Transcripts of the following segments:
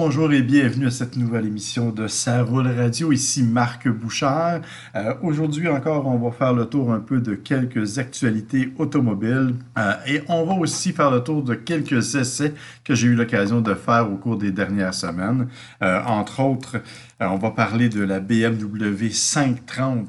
Bonjour et bienvenue à cette nouvelle émission de Ça roule radio. Ici Marc Bouchard. Euh, Aujourd'hui encore, on va faire le tour un peu de quelques actualités automobiles euh, et on va aussi faire le tour de quelques essais que j'ai eu l'occasion de faire au cours des dernières semaines. Euh, entre autres, euh, on va parler de la BMW 530e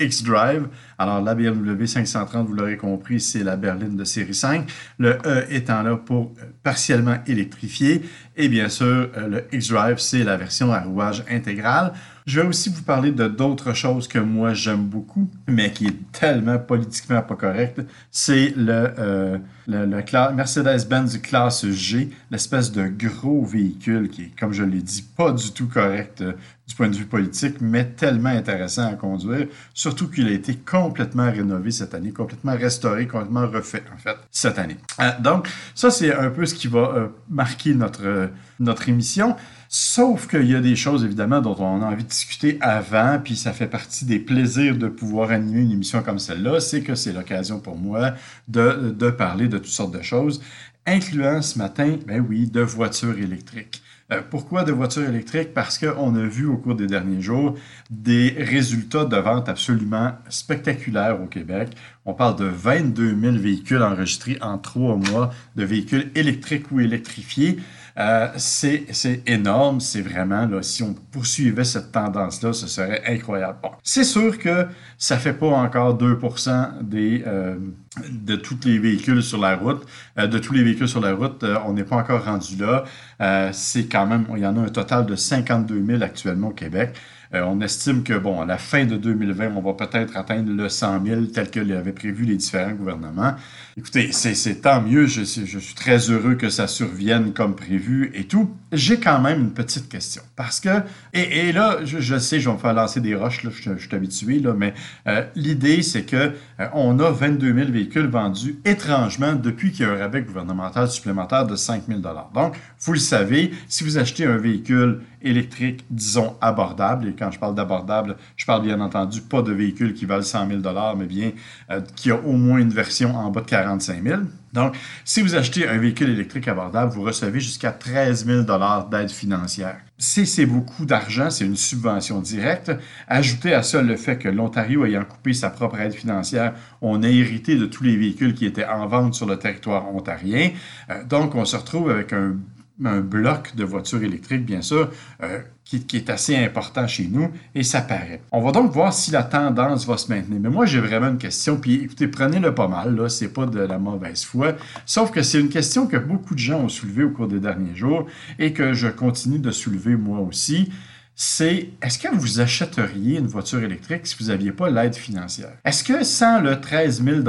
X-Drive. Alors, la BMW 530, vous l'aurez compris, c'est la berline de série 5. Le E étant là pour partiellement électrifier. Et bien sûr, euh, le X-Drive, c'est la version à rouage intégral. Je vais aussi vous parler de d'autres choses que moi j'aime beaucoup, mais qui est tellement politiquement pas correct. C'est le, euh, Mercedes-Benz classe G, l'espèce de gros véhicule qui est, comme je l'ai dit, pas du tout correct euh, du point de vue politique, mais tellement intéressant à conduire, surtout qu'il a été complètement rénové cette année, complètement restauré, complètement refait, en fait, cette année. Euh, donc, ça, c'est un peu ce qui va marquer notre, notre émission. Sauf qu'il y a des choses, évidemment, dont on a envie de discuter avant, puis ça fait partie des plaisirs de pouvoir animer une émission comme celle-là, c'est que c'est l'occasion pour moi de, de parler de toutes sortes de choses, incluant ce matin, ben oui, de voitures électriques. Euh, pourquoi de voitures électriques? Parce qu'on a vu au cours des derniers jours des résultats de vente absolument spectaculaires au Québec. On parle de 22 000 véhicules enregistrés en trois mois de véhicules électriques ou électrifiés. Euh, c'est énorme, c'est vraiment, si on poursuivait cette tendance-là, ce serait incroyable. Bon, c'est sûr que ça ne fait pas encore 2 des, euh, de tous les véhicules sur la route. Euh, de tous les véhicules sur la route, on n'est pas encore rendu là. C'est quand même, il y en a un total de 52 000 actuellement au Québec. Euh, on estime que, bon, à la fin de 2020, on va peut-être atteindre le 100 000 tel que l'avaient prévu les différents gouvernements. Écoutez, c'est tant mieux. Je, je, suis très heureux que ça survienne comme prévu et tout. J'ai quand même une petite question. Parce que, et, là, je, je, sais, je vais me faire lancer des roches, là, je, je suis habitué, là, mais euh, l'idée, c'est que euh, on a 22 000 véhicules vendus étrangement depuis qu'il y a un rabais gouvernemental supplémentaire de 5 000 Donc, vous le savez, si vous achetez un véhicule électrique, disons, abordable, et quand je parle d'abordable, je parle bien entendu pas de véhicules qui valent 100 000 mais bien euh, qui a au moins une version en bas de 45 000 donc, si vous achetez un véhicule électrique abordable, vous recevez jusqu'à 13 000 d'aide financière. Si c'est beaucoup d'argent, c'est une subvention directe. Ajoutez à ça le fait que l'Ontario ayant coupé sa propre aide financière, on a hérité de tous les véhicules qui étaient en vente sur le territoire ontarien. Euh, donc, on se retrouve avec un un bloc de voitures électriques, bien sûr, euh, qui, est assez important chez nous, et ça paraît. On va donc voir si la tendance va se maintenir. Mais moi, j'ai vraiment une question, puis écoutez, prenez-le pas mal, là, c'est pas de la mauvaise foi, sauf que c'est une question que beaucoup de gens ont soulevée au cours des derniers jours, et que je continue de soulever moi aussi c'est est-ce que vous achèteriez une voiture électrique si vous n'aviez pas l'aide financière? Est-ce que sans le 13 000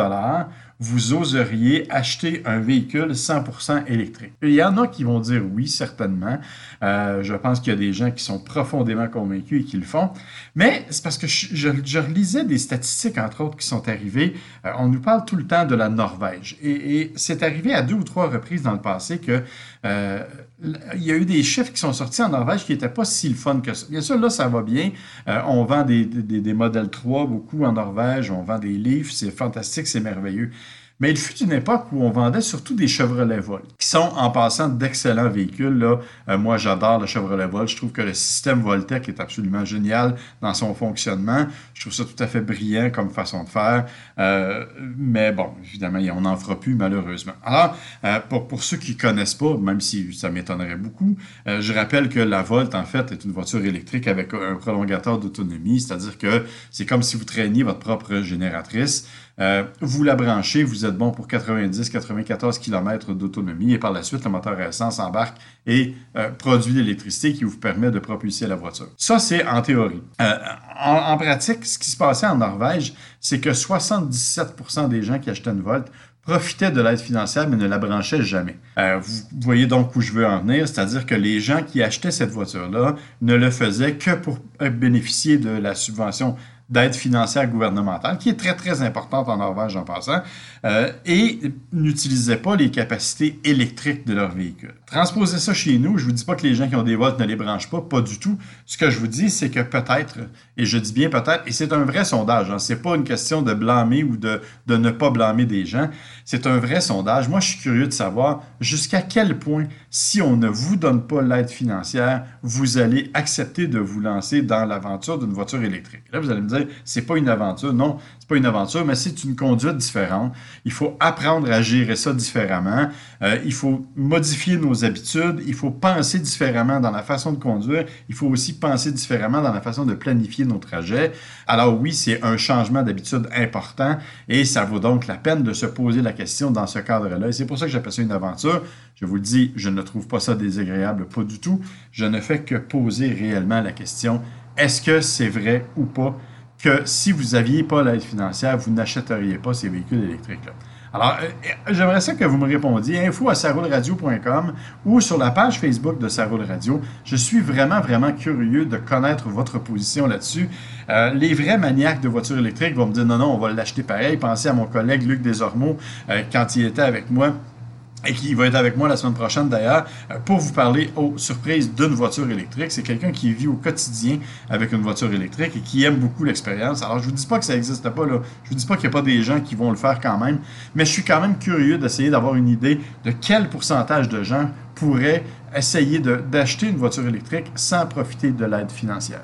vous oseriez acheter un véhicule 100% électrique? Il y en a qui vont dire oui, certainement. Euh, je pense qu'il y a des gens qui sont profondément convaincus et qui le font. Mais c'est parce que je, je, relisais des statistiques, entre autres, qui sont arrivées. Euh, on nous parle tout le temps de la Norvège. Et, c'est arrivé à deux ou trois reprises dans le passé que euh, il y a eu des chiffres qui sont sortis en Norvège qui n'étaient pas si le fun que ça. Bien sûr, là, ça va bien. On vend des, des, des modèles 3 beaucoup en Norvège. On vend des livres. C'est fantastique, c'est merveilleux. Mais il fut une époque où on vendait surtout des Chevrolet Volt, qui sont en passant d'excellents véhicules. Là. Euh, moi, j'adore le Chevrolet Volt. Je trouve que le système Voltec est absolument génial dans son fonctionnement. Je trouve ça tout à fait brillant comme façon de faire. Euh, mais bon, évidemment, on n'en fera plus malheureusement. Alors, euh, pour, pour, ceux qui connaissent pas, même si ça m'étonnerait beaucoup, je rappelle que la Volt, en fait, est une voiture électrique avec un prolongateur d'autonomie, c'est-à-dire que c'est comme si vous traîniez votre propre génératrice. Euh, vous la branchez, vous êtes bon pour 90-94 km d'autonomie et par la suite, le moteur à essence embarque et euh, produit l'électricité qui vous permet de propulser la voiture. Ça, c'est en théorie. En, en, pratique, ce qui se passait en Norvège, c'est que 77% des gens qui achetaient une Volt profitaient de l'aide financière, mais ne la branchaient jamais. Euh, vous voyez donc où je veux en venir, c'est-à-dire que les gens qui achetaient cette voiture-là ne le faisaient que pour bénéficier de la subvention d'aide financière gouvernementale, qui est très, très importante en Norvège en passant, euh, et n'utilisaient pas les capacités électriques de leur véhicule. Transposer ça chez nous, je ne vous dis pas que les gens qui ont des volts ne les branchent pas, pas du tout. Ce que je vous dis, c'est que peut-être, et je dis bien peut-être, et c'est un vrai sondage, hein, c'est pas une question de blâmer ou de, de ne pas blâmer des gens, c'est un vrai sondage. Moi, je suis curieux de savoir jusqu'à quel point si on ne vous donne pas l'aide financière, vous allez accepter de vous lancer dans l'aventure d'une voiture électrique. Là, vous allez me dire, c'est pas une aventure. Non, une aventure, mais c'est une conduite différente. Il faut apprendre à gérer ça différemment. Euh, il faut modifier nos habitudes. Il faut penser différemment dans la façon de conduire. Il faut aussi penser différemment dans la façon de planifier nos trajets. Alors oui, c'est un changement d'habitude important et ça vaut donc la peine de se poser la question dans ce cadre-là. Et c'est pour ça que j'appelle ça une aventure. Je vous le dis, je ne trouve pas ça désagréable, pas du tout. Je ne fais que poser réellement la question, est-ce que c'est vrai ou pas? Que si vous n'aviez pas l'aide financière, vous n'achèteriez pas ces véhicules électriques-là? Alors, euh, euh, j'aimerais ça que vous me répondiez. Info à saroulradio.com ou sur la page Facebook de Saroule Radio. Je suis vraiment, vraiment curieux de connaître votre position là-dessus. Euh, les vrais maniaques de voitures électriques vont me dire non, non, on va l'acheter pareil. Pensez à mon collègue Luc Desormeaux quand il était avec moi et qui va être avec moi la semaine prochaine d'ailleurs, euh, pour vous parler aux surprises d'une voiture électrique. C'est quelqu'un qui vit au quotidien avec une voiture électrique et qui aime beaucoup l'expérience. Alors, je vous dis pas que ça n'existe pas, là. je vous dis pas qu'il n'y a pas des gens qui vont le faire quand même, mais je suis quand même curieux d'essayer d'avoir une idée de quel pourcentage de gens pourraient essayer d'acheter une voiture électrique sans profiter de l'aide financière.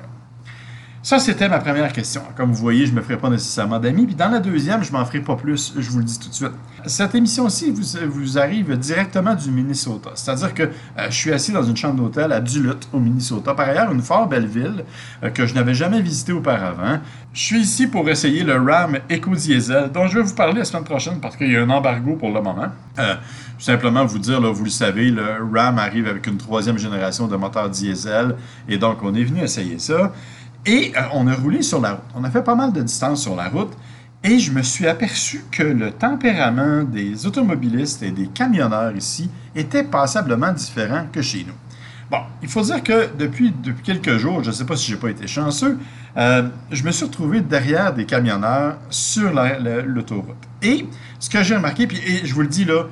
Ça, c'était ma première question. Comme vous voyez, je ne me ferai pas nécessairement d'amis. Puis dans la deuxième, je m'en ferai pas plus, je vous le dis tout de suite. Cette émission-ci vous, arrive directement du Minnesota. C'est-à-dire que euh, je suis assis dans une chambre d'hôtel à Duluth, au Minnesota. Par ailleurs, une fort belle ville euh, que je n'avais jamais visitée auparavant. Je suis ici pour essayer le Ram Eco Diesel, dont je vais vous parler la semaine prochaine parce qu'il y a un embargo pour le moment. Euh, simplement vous dire, vous le savez, le Ram arrive avec une troisième génération de moteur diesel. Et donc, on est venu essayer ça. Et euh, on a roulé sur la route. On a fait pas mal de distance sur la route. Et je me suis aperçu que le tempérament des automobilistes et des camionneurs ici était passablement différent que chez nous. Bon, il faut dire que depuis, quelques jours, je ne sais pas si j'ai pas été chanceux, euh, je me suis retrouvé derrière des camionneurs sur l'autoroute. Et ce que j'ai remarqué, et je vous le dis là,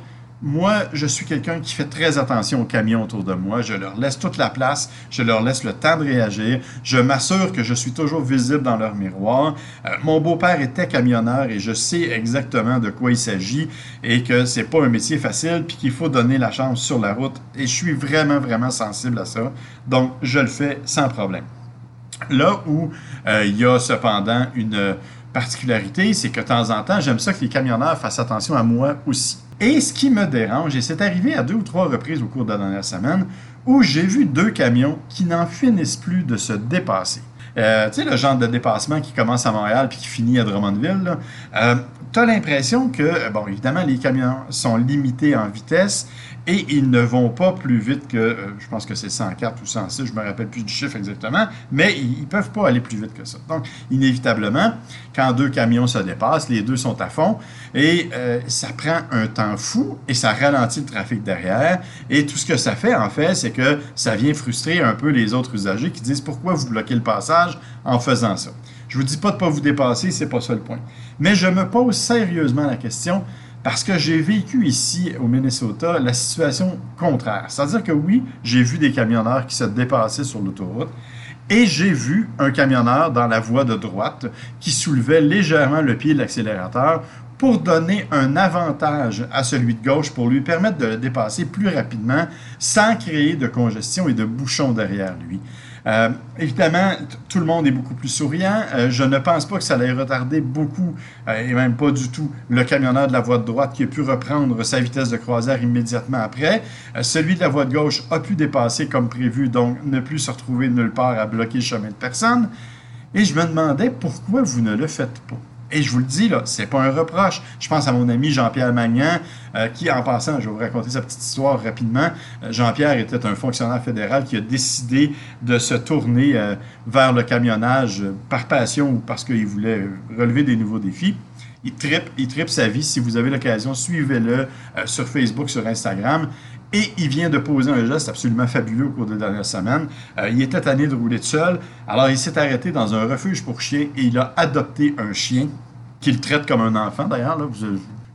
moi, je suis quelqu'un qui fait très attention aux camions autour de moi. Je leur laisse toute la place, je leur laisse le temps de réagir. Je m'assure que je suis toujours visible dans leur miroir. Euh, mon beau-père était camionneur et je sais exactement de quoi il s'agit et que c'est pas un métier facile puis qu'il faut donner la chance sur la route. Et je suis vraiment, vraiment sensible à ça. Donc, je le fais sans problème. Là où euh, il y a cependant une particularité, c'est que de temps en temps, j'aime ça que les camionneurs fassent attention à moi aussi. Et ce qui me dérange, et c'est arrivé à deux ou trois reprises au cours de la dernière semaine, où j'ai vu deux camions qui n'en finissent plus de se dépasser. Euh, tu sais, le genre de dépassement qui commence à Montréal puis qui finit à Drummondville, euh, tu l'impression que, bon, évidemment, les camions sont limités en vitesse et ils ne vont pas plus vite que, euh, je pense que c'est 104 ou 106, je me rappelle plus du chiffre exactement, mais ils ne peuvent pas aller plus vite que ça. Donc, inévitablement, quand deux camions se dépassent, les deux sont à fond et euh, ça prend un temps fou et ça ralentit le trafic derrière. Et tout ce que ça fait, en fait, c'est que ça vient frustrer un peu les autres usagers qui disent pourquoi vous bloquez le passage en faisant ça? Je vous dis pas de ne pas vous dépasser, c'est pas ça le point. Mais je me pose sérieusement la question parce que j'ai vécu ici au Minnesota la situation contraire. C'est-à-dire que oui, j'ai vu des camionneurs qui se dépassaient sur l'autoroute et j'ai vu un camionneur dans la voie de droite qui soulevait légèrement le pied de l'accélérateur pour donner un avantage à celui de gauche pour lui permettre de le dépasser plus rapidement sans créer de congestion et de bouchons derrière lui. Euh, évidemment, tout le monde est beaucoup plus souriant. Euh, je ne pense pas que ça allait retarder beaucoup, euh, et même pas du tout, le camionneur de la voie de droite qui a pu reprendre sa vitesse de croisière immédiatement après. celui de la voie de gauche a pu dépasser comme prévu, donc ne plus se retrouver nulle part à bloquer le chemin de personne. Et je me demandais pourquoi vous ne le faites pas. Et je vous le dis, là, c'est pas un reproche. Je pense à mon ami Jean-Pierre Magnan, euh, qui, en passant, je vais vous raconter sa petite histoire rapidement. Euh, Jean-Pierre était un fonctionnaire fédéral qui a décidé de se tourner euh, vers le camionnage par passion ou parce qu'il voulait relever des nouveaux défis. Il tripe, il tripe sa vie. Si vous avez l'occasion, suivez-le sur Facebook, sur Instagram. Et il vient de poser un geste absolument fabuleux au cours des dernières semaines. Euh, il était tanné de rouler tout seul. Alors, il s'est arrêté dans un refuge pour chiens et il a adopté un chien qu'il traite comme un enfant, d'ailleurs. je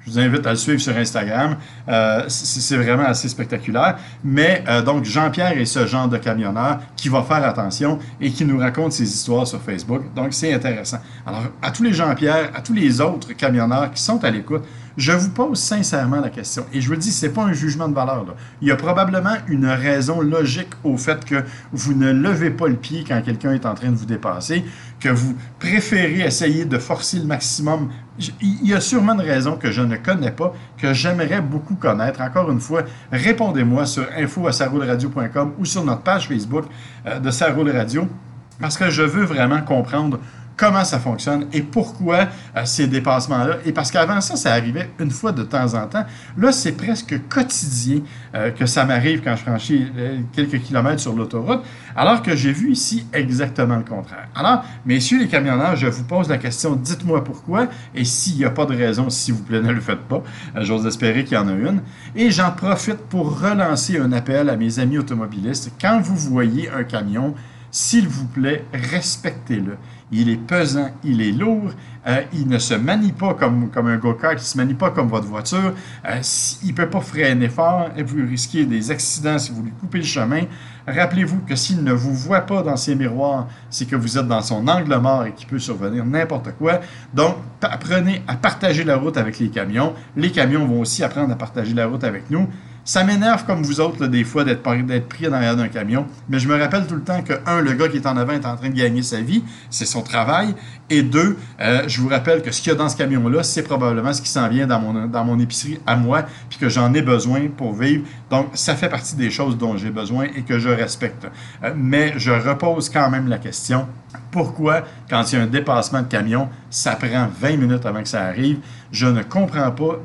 vous invite à le suivre sur Instagram. Euh, c'est vraiment assez spectaculaire. Mais euh, donc, Jean-Pierre est ce genre de camionneur qui va faire attention et qui nous raconte ses histoires sur Facebook. Donc, c'est intéressant. Alors, à tous les Jean-Pierre, à tous les autres camionneurs qui sont à l'écoute, je vous pose sincèrement la question. Et je vous dis, ce n'est pas un jugement de valeur. Il y a probablement une raison logique au fait que vous ne levez pas le pied quand quelqu'un est en train de vous dépasser, que vous préférez essayer de forcer le maximum. Il y a sûrement une raison que je ne connais pas, que j'aimerais beaucoup connaître. Encore une fois, répondez-moi sur info.saroulradio.com ou sur notre page Facebook euh, de Saroule Radio parce que je veux vraiment comprendre comment ça fonctionne et pourquoi euh, ces dépassements-là. Et parce qu'avant ça, ça arrivait une fois de temps en temps. Là, c'est presque quotidien euh, que ça m'arrive quand je franchis euh, quelques kilomètres sur l'autoroute, alors que j'ai vu ici exactement le contraire. Alors, messieurs les camionneurs, je vous pose la question, dites-moi pourquoi, et s'il n'y a pas de raison, s'il vous plaît, ne le faites pas. J'ose espérer qu'il y en a une. Et j'en profite pour relancer un appel à mes amis automobilistes. Quand vous voyez un camion, s'il vous plaît, respectez-le. Il est pesant, il est lourd, euh, il ne se manie pas comme, comme un go-kart, il ne se manie pas comme votre voiture, euh, il ne peut pas freiner fort et vous risquez des accidents si vous lui coupez le chemin. Rappelez-vous que s'il ne vous voit pas dans ses miroirs, c'est que vous êtes dans son angle mort et qu'il peut survenir n'importe quoi. Donc, apprenez à partager la route avec les camions. Les camions vont aussi apprendre à partager la route avec nous. Ça m'énerve comme vous autres, des fois, d'être pris en arrière d'un camion. Mais je me rappelle tout le temps que, un, le gars qui est en avant est en train de gagner sa vie, c'est son travail. Et deux, euh, je vous rappelle que ce qu'il y a dans ce camion-là, c'est probablement ce qui s'en vient dans mon, épicerie à moi, puis que j'en ai besoin pour vivre. Donc, ça fait partie des choses dont j'ai besoin et que je respecte. Euh, mais je repose quand même la question, pourquoi, quand il y a un dépassement de camion, ça prend 20 minutes avant que ça arrive? Je ne comprends pas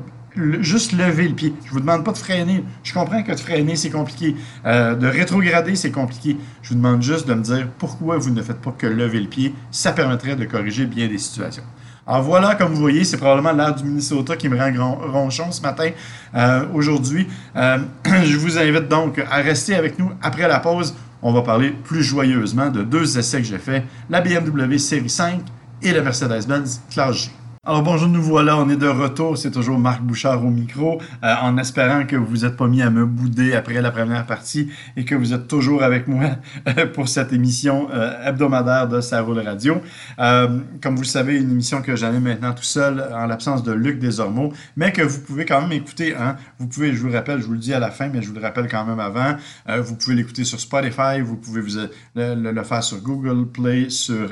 juste lever le pied. Je vous demande pas de freiner. Je comprends que de freiner, c'est compliqué. Euh, de rétrograder, c'est compliqué. Je vous demande juste de me dire pourquoi vous ne faites pas que lever le pied. Ça permettrait de corriger bien des situations. Alors voilà, comme vous voyez, c'est probablement l'air du Minnesota qui me rend ronchon ce matin, euh, aujourd'hui. Euh, je vous invite donc à rester avec nous après la pause. On va parler plus joyeusement de deux essais que j'ai faits, la BMW Série 5 et la Mercedes-Benz Classe G. Alors bonjour, nous voilà, on est de retour. C'est toujours Marc Bouchard au micro, euh, en espérant que vous n'êtes pas mis à me bouder après la première partie et que vous êtes toujours avec moi euh, pour cette émission euh, hebdomadaire de Ça roule radio. comme vous le savez, une émission que j'anime maintenant tout seul en l'absence de Luc Desormeaux, mais que vous pouvez quand même écouter. Hein. Vous pouvez, je vous le rappelle, je vous le dis à la fin, mais je vous le rappelle quand même avant. vous pouvez l'écouter sur Spotify, vous pouvez vous, le, le, faire sur Google Play, sur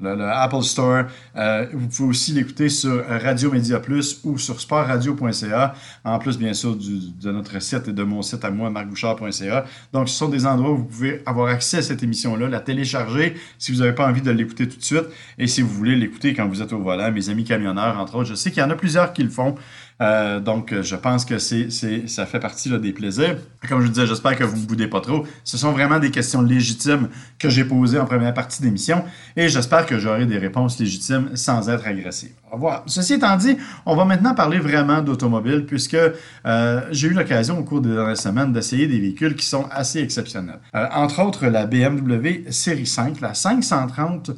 le, Apple Store. Euh, vous pouvez aussi l'écouter sur Radio Média Plus ou sur sportradio.ca, en plus bien sûr de notre site et de mon site à moi, marcbouchard.ca. Donc ce sont des endroits où vous pouvez avoir accès à cette émission-là, la télécharger si vous n'avez pas envie de l'écouter tout de suite et si vous voulez l'écouter quand vous êtes au volant, mes amis camionneurs entre autres. Je sais qu'il y en a plusieurs qui le font. Euh, donc, je pense que ça fait partie des plaisirs. Comme je vous disais, j'espère que vous ne boudez pas trop. Ce sont vraiment des questions légitimes que j'ai posées en première partie d'émission et j'espère que j'aurai des réponses légitimes sans être agressif. Au revoir. Ceci étant dit, on va maintenant parler vraiment d'automobile puisque euh, j'ai eu l'occasion au cours des dernières semaines d'essayer des véhicules qui sont assez exceptionnels. Euh, entre autres, la BMW Série 5, la 530e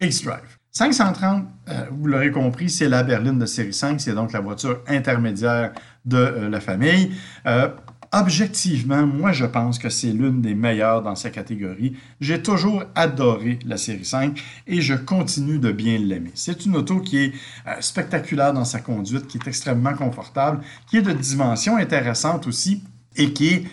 X-Drive. 530, euh, vous l'aurez compris, c'est la berline de série 5, c'est donc la voiture intermédiaire de euh, la famille. Euh, objectivement, moi je pense que c'est l'une des meilleures dans sa catégorie. J'ai toujours adoré la série 5 et je continue de bien l'aimer. C'est une auto qui est spectaculaire dans sa conduite, qui est extrêmement confortable, qui est de dimension intéressante aussi et qui est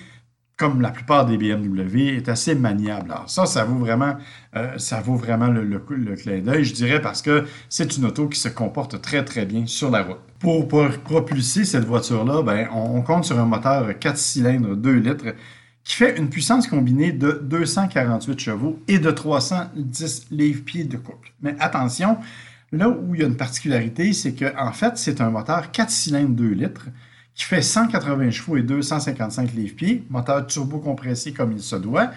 comme la plupart des BMW, est assez maniable. Alors ça, ça vaut vraiment, euh, ça vaut vraiment le, clin d'œil, je dirais, parce que c'est une auto qui se comporte très, très bien sur la route. Pour, propulser cette voiture-là, ben, on, compte sur un moteur 4 cylindres 2 litres qui fait une puissance combinée de 248 chevaux et de 310 livres-pieds de couple. Mais attention, là où il y a une particularité, c'est qu'en en fait, c'est un moteur 4 cylindres 2 litres qui fait 180 chevaux et 255 livres-pieds, moteur turbo-compressé comme il se doit,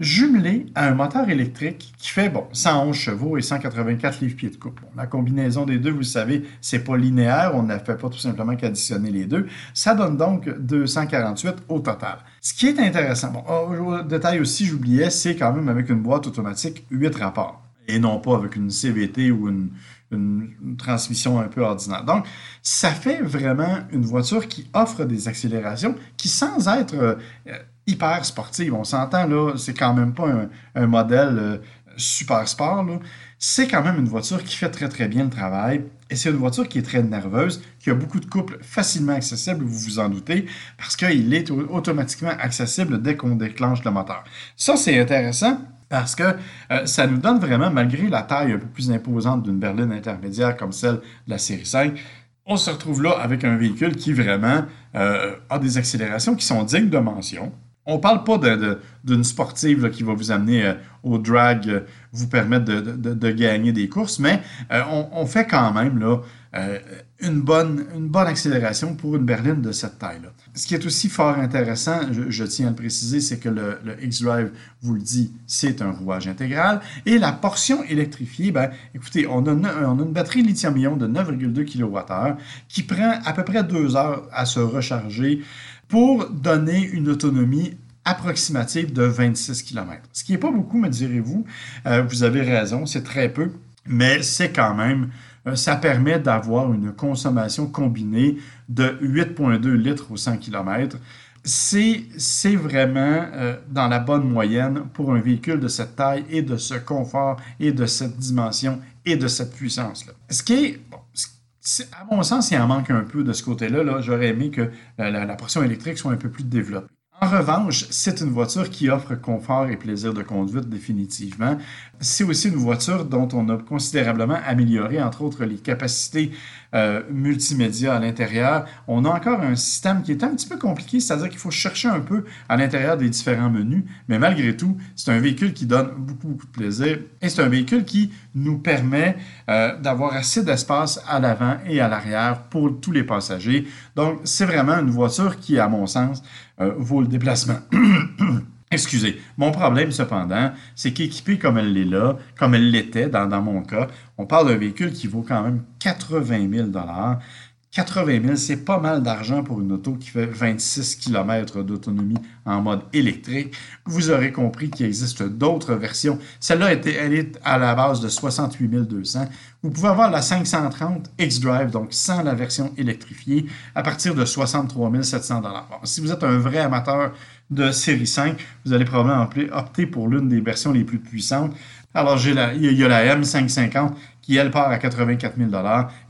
jumelé à un moteur électrique qui fait bon, 111 chevaux et 184 livres-pieds de couple. la combinaison des deux, vous le savez, c'est pas linéaire, on ne fait pas tout simplement qu'additionner les deux. Ça donne donc 248 au total. Ce qui est intéressant, bon, oh, détail aussi, j'oubliais, c'est quand même avec une boîte automatique 8 rapports et non pas avec une CVT ou une, une, transmission un peu ordinaire. Donc, ça fait vraiment une voiture qui offre des accélérations qui, sans être euh, hyper sportive, on s'entend là, c'est quand même pas un, modèle euh, super sport, c'est quand même une voiture qui fait très très bien le travail Et c'est une voiture qui est très nerveuse, qui a beaucoup de couples facilement accessibles, vous vous en doutez, parce qu'il est automatiquement accessible dès qu'on déclenche le moteur. Ça, c'est intéressant parce que euh, ça nous donne vraiment, malgré la taille un peu plus imposante d'une berline intermédiaire comme celle de la série 5, on se retrouve là avec un véhicule qui vraiment euh, a des accélérations qui sont dignes de mention. On ne parle pas d'une sportive qui va vous amener euh, au drag, euh, vous permettre de, gagner des courses, mais euh, on, fait quand même là, une, bonne, une bonne accélération pour une berline de cette taille-là. Ce qui est aussi fort intéressant, je, tiens à le préciser, c'est que le, X-Drive vous le dit, c'est un rouage intégral. Et la portion électrifiée, ben, écoutez, on a, on a une batterie lithium-ion de 9,2 kWh qui prend à peu près deux heures à se recharger pour donner une autonomie approximative de 26 km. Ce qui n'est pas beaucoup, me direz-vous. Euh, vous avez raison, c'est très peu, mais c'est quand même, euh, ça permet d'avoir une consommation combinée de 8,2 litres au 100 km. C'est vraiment euh, dans la bonne moyenne pour un véhicule de cette taille et de ce confort et de cette dimension et de cette puissance-là. Ce qui est, à mon sens, il en manque un peu de ce côté-là. -là, J'aurais aimé que la, portion électrique soit un peu plus développée. En revanche, c'est une voiture qui offre confort et plaisir de conduite définitivement. C'est aussi une voiture dont on a considérablement amélioré, entre autres, les capacités euh, multimédia à l'intérieur. On a encore un système qui est un petit peu compliqué, c'est-à-dire qu'il faut chercher un peu à l'intérieur des différents menus, mais malgré tout, c'est un véhicule qui donne beaucoup, de plaisir et c'est un véhicule qui nous permet euh, d'avoir assez d'espace à l'avant et à l'arrière pour tous les passagers. Donc, c'est vraiment une voiture qui, à mon sens, euh, vaut le déplacement. Excusez. Mon problème, cependant, c'est qu'équipé comme elle l'est là, comme elle l'était dans, mon cas, on parle d'un véhicule qui vaut quand même 80 000 80 000, c'est pas mal d'argent pour une auto qui fait 26 km d'autonomie en mode électrique. Vous aurez compris qu'il existe d'autres versions. Celle-là, elle est à la base de 68 200. Vous pouvez avoir la 530 X-Drive, donc sans la version électrifiée, à partir de 63 700 Si vous êtes un vrai amateur de série 5, vous allez probablement opter pour l'une des versions les plus puissantes. Alors, il y a la M550 qui, elle, part à 84 000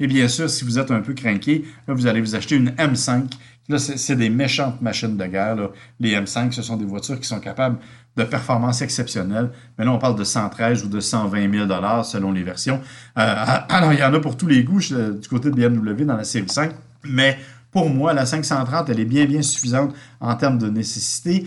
Et bien sûr, si vous êtes un peu craqué, vous allez vous acheter une M5. Là, c'est des méchantes machines de guerre. Les M5, ce sont des voitures qui sont capables de performances exceptionnelles. Mais là, on parle de 113 ou de 120 000 selon les versions. Euh, alors, il y en a pour tous les goûts du côté de BMW dans la série 5. Mais pour moi, la 530, elle est bien, bien suffisante en termes de nécessité.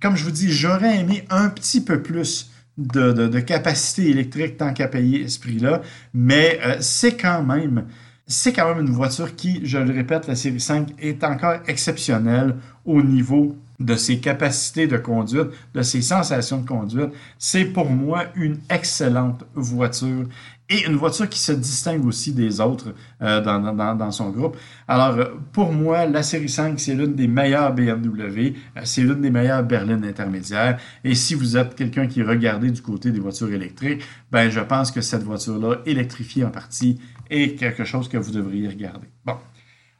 Comme je vous dis, j'aurais aimé un petit peu plus de, capacité électrique tant qu'à payer ce prix-là, mais euh, c'est quand même c'est quand même une voiture qui, je le répète, la série 5 est encore exceptionnelle au niveau de ses capacités de conduite, de ses sensations de conduite. C'est pour moi une excellente voiture et une voiture qui se distingue aussi des autres euh, dans, son groupe. Alors, euh, pour moi, la série 5, c'est l'une des meilleures BMW, euh, c'est l'une des meilleures berlines intermédiaires. Et si vous êtes quelqu'un qui regardait du côté des voitures électriques, ben, je pense que cette voiture-là, électrifiée en partie, est quelque chose que vous devriez regarder. Bon.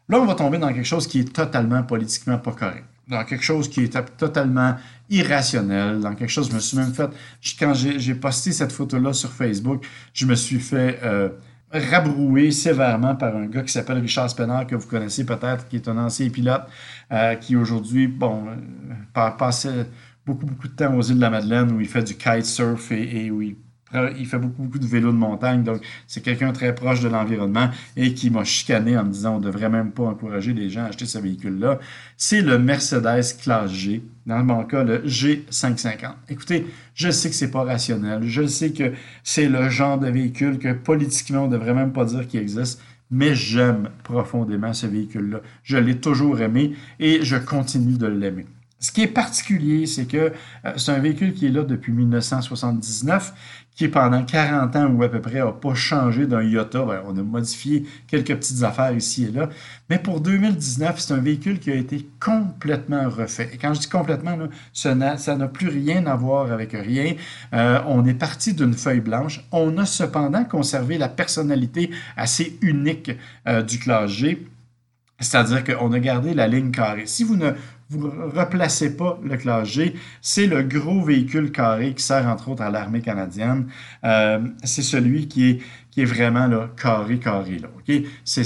Là, on va tomber dans quelque chose qui est totalement politiquement pas correct dans quelque chose qui est totalement irrationnel, dans quelque chose, je me suis même fait, quand j'ai posté cette photo-là sur Facebook, je me suis fait euh, rabrouer sévèrement par un gars qui s'appelle Richard Spenard, que vous connaissez peut-être, qui est un ancien pilote, euh, qui aujourd'hui, bon, euh, passe beaucoup, beaucoup de temps aux îles de la Madeleine où il fait du kitesurf et, et où il il fait beaucoup, beaucoup de vélo de montagne, donc c'est quelqu'un très proche de l'environnement et qui m'a chicané en me disant on ne devrait même pas encourager les gens à acheter ce véhicule-là. C'est le Mercedes Classe G, dans mon cas le G550. Écoutez, je sais que c'est pas rationnel, je sais que c'est le genre de véhicule que politiquement on ne devrait même pas dire qu'il existe, mais j'aime profondément ce véhicule-là. Je l'ai toujours aimé et je continue de l'aimer. Ce qui est particulier, c'est que euh, c'est un véhicule qui est là depuis 1979, qui pendant 40 ans ou à peu près n'a pas changé d'un iota. Ben, on a modifié quelques petites affaires ici et là. Mais pour 2019, c'est un véhicule qui a été complètement refait. Et quand je dis complètement, ça n'a plus rien à voir avec rien. Euh, on est parti d'une feuille blanche. On a cependant conservé la personnalité assez unique euh, du classe G. C'est-à-dire qu'on a gardé la ligne carrée. Si vous ne vous replacez pas le classe G. C'est le gros véhicule carré qui sert entre autres à l'armée canadienne. Euh, c'est celui qui est, qui est vraiment là, carré, carré. Là? C'est,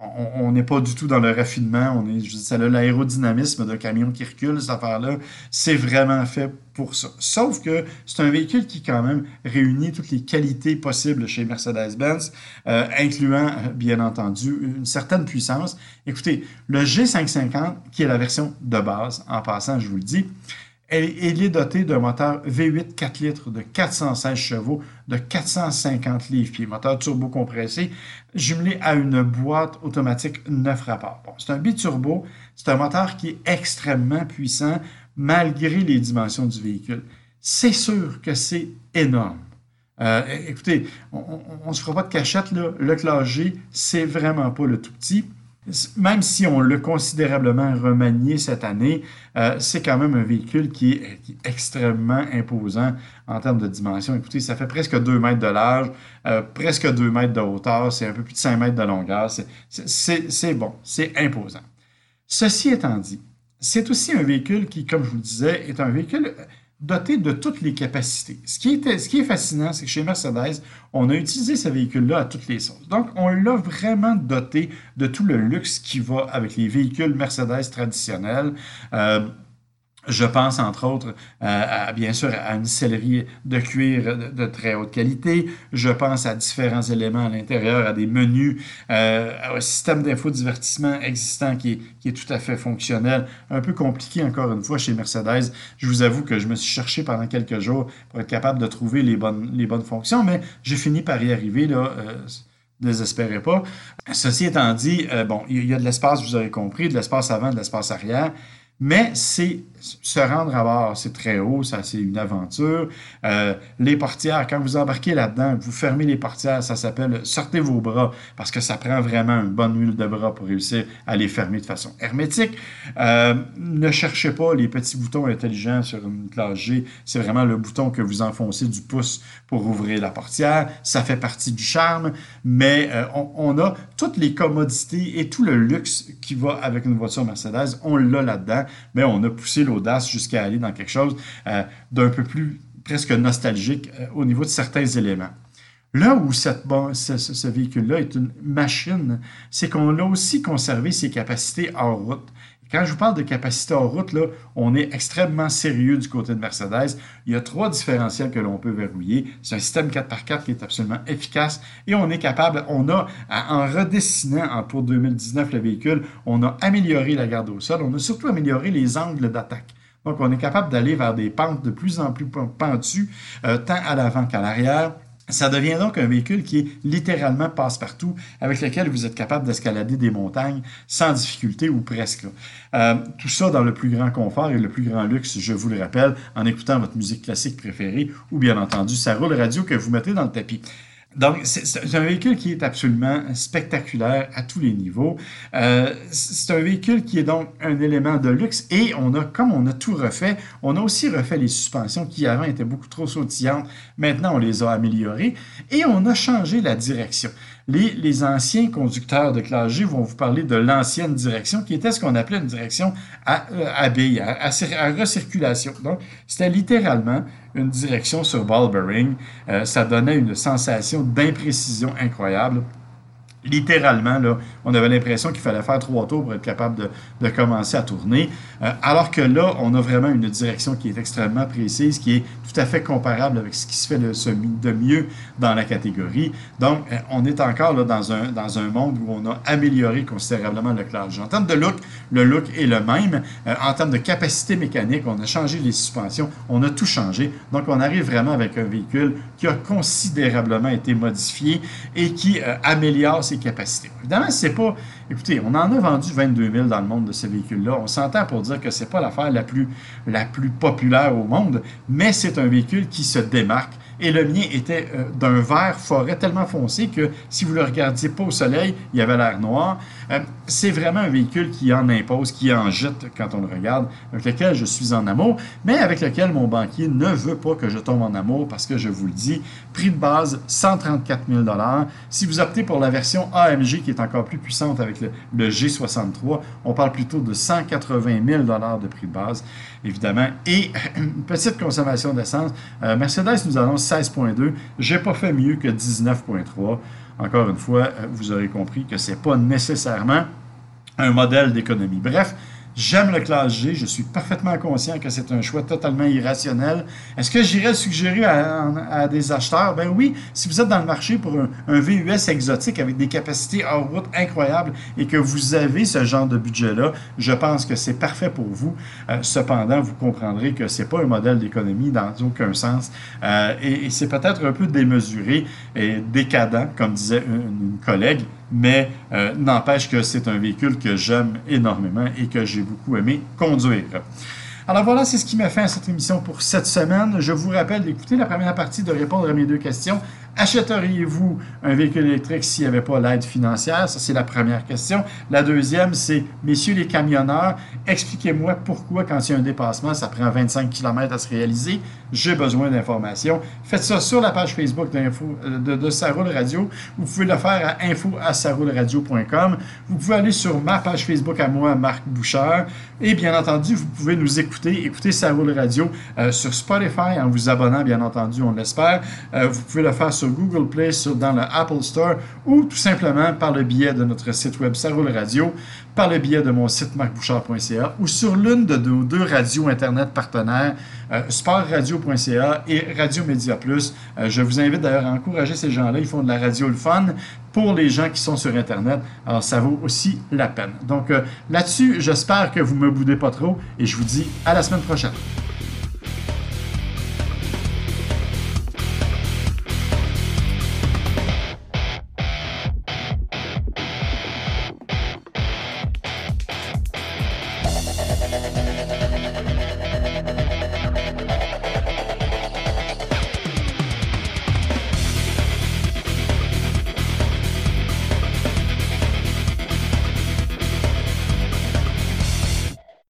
on n'est pas du tout dans le raffinement. On est, je dis, ça l'aérodynamisme d'un camion qui recule, cette affaire-là. C'est vraiment fait pour ça. Sauf que c'est un véhicule qui, quand même, réunit toutes les qualités possibles chez Mercedes-Benz, euh, incluant, euh, bien entendu, une certaine puissance. Écoutez, le G550, qui est la version de base, en passant, je vous le dis, elle, est dotée d'un moteur V8 4 litres de 416 chevaux de 450 livres-pieds, moteur turbo-compressé, jumelé à une boîte automatique 9 rapports. C'est un biturbo, c'est un moteur qui est extrêmement puissant malgré les dimensions du véhicule. C'est sûr que c'est énorme. Euh, écoutez, on ne se fera pas de cachette, le classe G, c'est vraiment pas le tout petit même si on l'a considérablement remanié cette année, euh, c'est quand même un véhicule qui est, extrêmement imposant en termes de dimension. Écoutez, ça fait presque 2 mètres de large, euh, presque 2 mètres de hauteur, c'est un peu plus de 5 mètres de longueur. C'est bon, c'est imposant. Ceci étant dit, c'est aussi un véhicule qui, comme je vous le disais, est un véhicule doté de toutes les capacités. Ce qui, est fascinant, c'est que chez Mercedes, on a utilisé ce véhicule-là à toutes les sauces. Donc, on l'a vraiment doté de tout le luxe qui va avec les véhicules Mercedes traditionnels. Euh, je pense entre autres à, bien sûr à une sellerie de cuir de, très haute qualité. Je pense à différents éléments à l'intérieur, à des menus, euh, à un système d'infodivertissement existant qui est, qui est tout à fait fonctionnel. Un peu compliqué encore une fois chez Mercedes. Je vous avoue que je me suis cherché pendant quelques jours pour être capable de trouver les bonnes, les bonnes fonctions, mais j'ai fini par y arriver. Là, euh, désespérez pas. Ceci étant dit, euh, bon, il y a de l'espace, vous avez compris, de l'espace avant, de l'espace arrière. Mais c'est se rendre à bord, c'est très haut, ça c'est une aventure. Euh, les portières, quand vous embarquez là-dedans, vous fermez les portières, ça s'appelle sortez vos bras parce que ça prend vraiment une bonne huile de bras pour réussir à les fermer de façon hermétique. Euh, ne cherchez pas les petits boutons intelligents sur une classe G, c'est vraiment le bouton que vous enfoncez du pouce pour ouvrir la portière. Ça fait partie du charme, mais euh, on, a toutes les commodités et tout le luxe qui va avec une voiture Mercedes, on l'a là-dedans mais on a poussé l'audace jusqu'à aller dans quelque chose euh, d'un peu plus presque nostalgique euh, au niveau de certains éléments. Là où cette, ce, véhicule-là est une machine, c'est qu'on a aussi conservé ses capacités hors route. Quand je vous parle de capacité en route, on est extrêmement sérieux du côté de Mercedes. Il y a trois différentiels que l'on peut verrouiller. C'est un système 4x4 qui est absolument efficace et on est capable, on a, en redessinant pour 2019 le véhicule, on a amélioré la garde au sol, on a surtout amélioré les angles d'attaque. Donc, on est capable d'aller vers des pentes de plus en plus pentues, euh, tant à l'avant qu'à l'arrière. Ça devient donc un véhicule qui est littéralement passe-partout, avec lequel vous êtes capable d'escalader des montagnes sans difficulté ou presque. Euh, tout ça dans le plus grand confort et le plus grand luxe, je vous le rappelle, en écoutant votre musique classique préférée ou bien entendu sa roule radio que vous mettez dans le tapis. Donc, c'est un véhicule qui est absolument spectaculaire à tous les niveaux. Euh, c'est un véhicule qui est donc un élément de luxe et on a, comme on a tout refait, on a aussi refait les suspensions qui avant étaient beaucoup trop sautillantes. Maintenant, on les a améliorées et on a changé la direction. Les, anciens conducteurs de classe G vont vous parler de l'ancienne direction, qui était ce qu'on appelait une direction à, euh, à à, à, recirculation. Donc, c'était littéralement une direction sur ball bearing. Euh, ça donnait une sensation d'imprécision incroyable littéralement, là, on avait l'impression qu'il fallait faire trois tours pour être capable de, de commencer à tourner. Euh, alors que là, on a vraiment une direction qui est extrêmement précise, qui est tout à fait comparable avec ce qui se fait de, de mieux dans la catégorie. Donc, euh, on est encore là, dans, un, dans un monde où on a amélioré considérablement le cloud. En termes de look, le look est le même. Euh, en termes de capacité mécanique, on a changé les suspensions, on a tout changé. Donc, on arrive vraiment avec un véhicule qui a considérablement été modifié et qui améliore capacités. Évidemment, c'est pas. Écoutez, on en a vendu 22 000 dans le monde de ce véhicule-là. On s'entend pour dire que c'est pas l'affaire la plus, la plus populaire au monde, mais c'est un véhicule qui se démarque et le mien était euh, d'un vert forêt tellement foncé que si vous le regardiez pas au soleil, il avait l'air noir. Euh, c'est vraiment un véhicule qui en impose, qui en jette quand on le regarde, avec lequel je suis en amour, mais avec lequel mon banquier ne veut pas que je tombe en amour parce que je vous le dis, prix de base 134 000 Si vous optez pour la version AMG qui est encore plus puissante avec le, G63. On parle plutôt de 180 000 de prix de base, évidemment. Et une petite consommation d'essence. Euh, Mercedes nous annonce 16,2. J'ai pas fait mieux que 19,3. Encore une fois, euh, vous aurez compris que ce n'est pas nécessairement un modèle d'économie. Bref, J'aime le classe G, je suis parfaitement conscient que c'est un choix totalement irrationnel. Est-ce que j'irais suggérer à, des acheteurs? Ben oui, si vous êtes dans le marché pour un, VUS exotique avec des capacités hors route incroyables et que vous avez ce genre de budget-là, je pense que c'est parfait pour vous. Euh, cependant, vous comprendrez que c'est pas un modèle d'économie dans aucun sens euh, et, c'est peut-être un peu démesuré et décadent, comme disait une collègue mais euh, n'empêche que c'est un véhicule que j'aime énormément et que j'ai beaucoup aimé conduire. Alors voilà, c'est ce qui m'a fait à cette émission pour cette semaine. Je vous rappelle d'écouter la première partie de répondre à mes deux questions. Achèteriez-vous un véhicule électrique s'il n'y avait pas l'aide financière? Ça, c'est la première question. La deuxième, c'est, messieurs les camionneurs, expliquez-moi pourquoi, quand il y a un dépassement, ça prend 25 km à se réaliser. J'ai besoin d'informations. Faites ça sur la page Facebook euh, de, de Radio. Vous pouvez le faire à info Vous pouvez aller sur ma page Facebook à moi, Marc Bouchard. Et bien entendu, vous pouvez nous écouter, écouter Saroule Radio euh, sur Spotify en vous abonnant, bien entendu, on l'espère. Euh, vous pouvez le faire sur Google Play, sur, dans le Apple Store ou tout simplement par le biais de notre site web Saroule Radio, par le biais de mon site marcbouchard.ca ou sur l'une de nos deux radios Internet partenaires, sportradio.ca et Radio Média Plus. Euh, je vous invite d'ailleurs à encourager ces gens-là. Ils font de la radio le fun pour les gens qui sont sur Internet. Alors, ça vaut aussi la peine. Donc, euh, là-dessus, j'espère que vous ne me boudez pas trop et je vous dis à la semaine prochaine.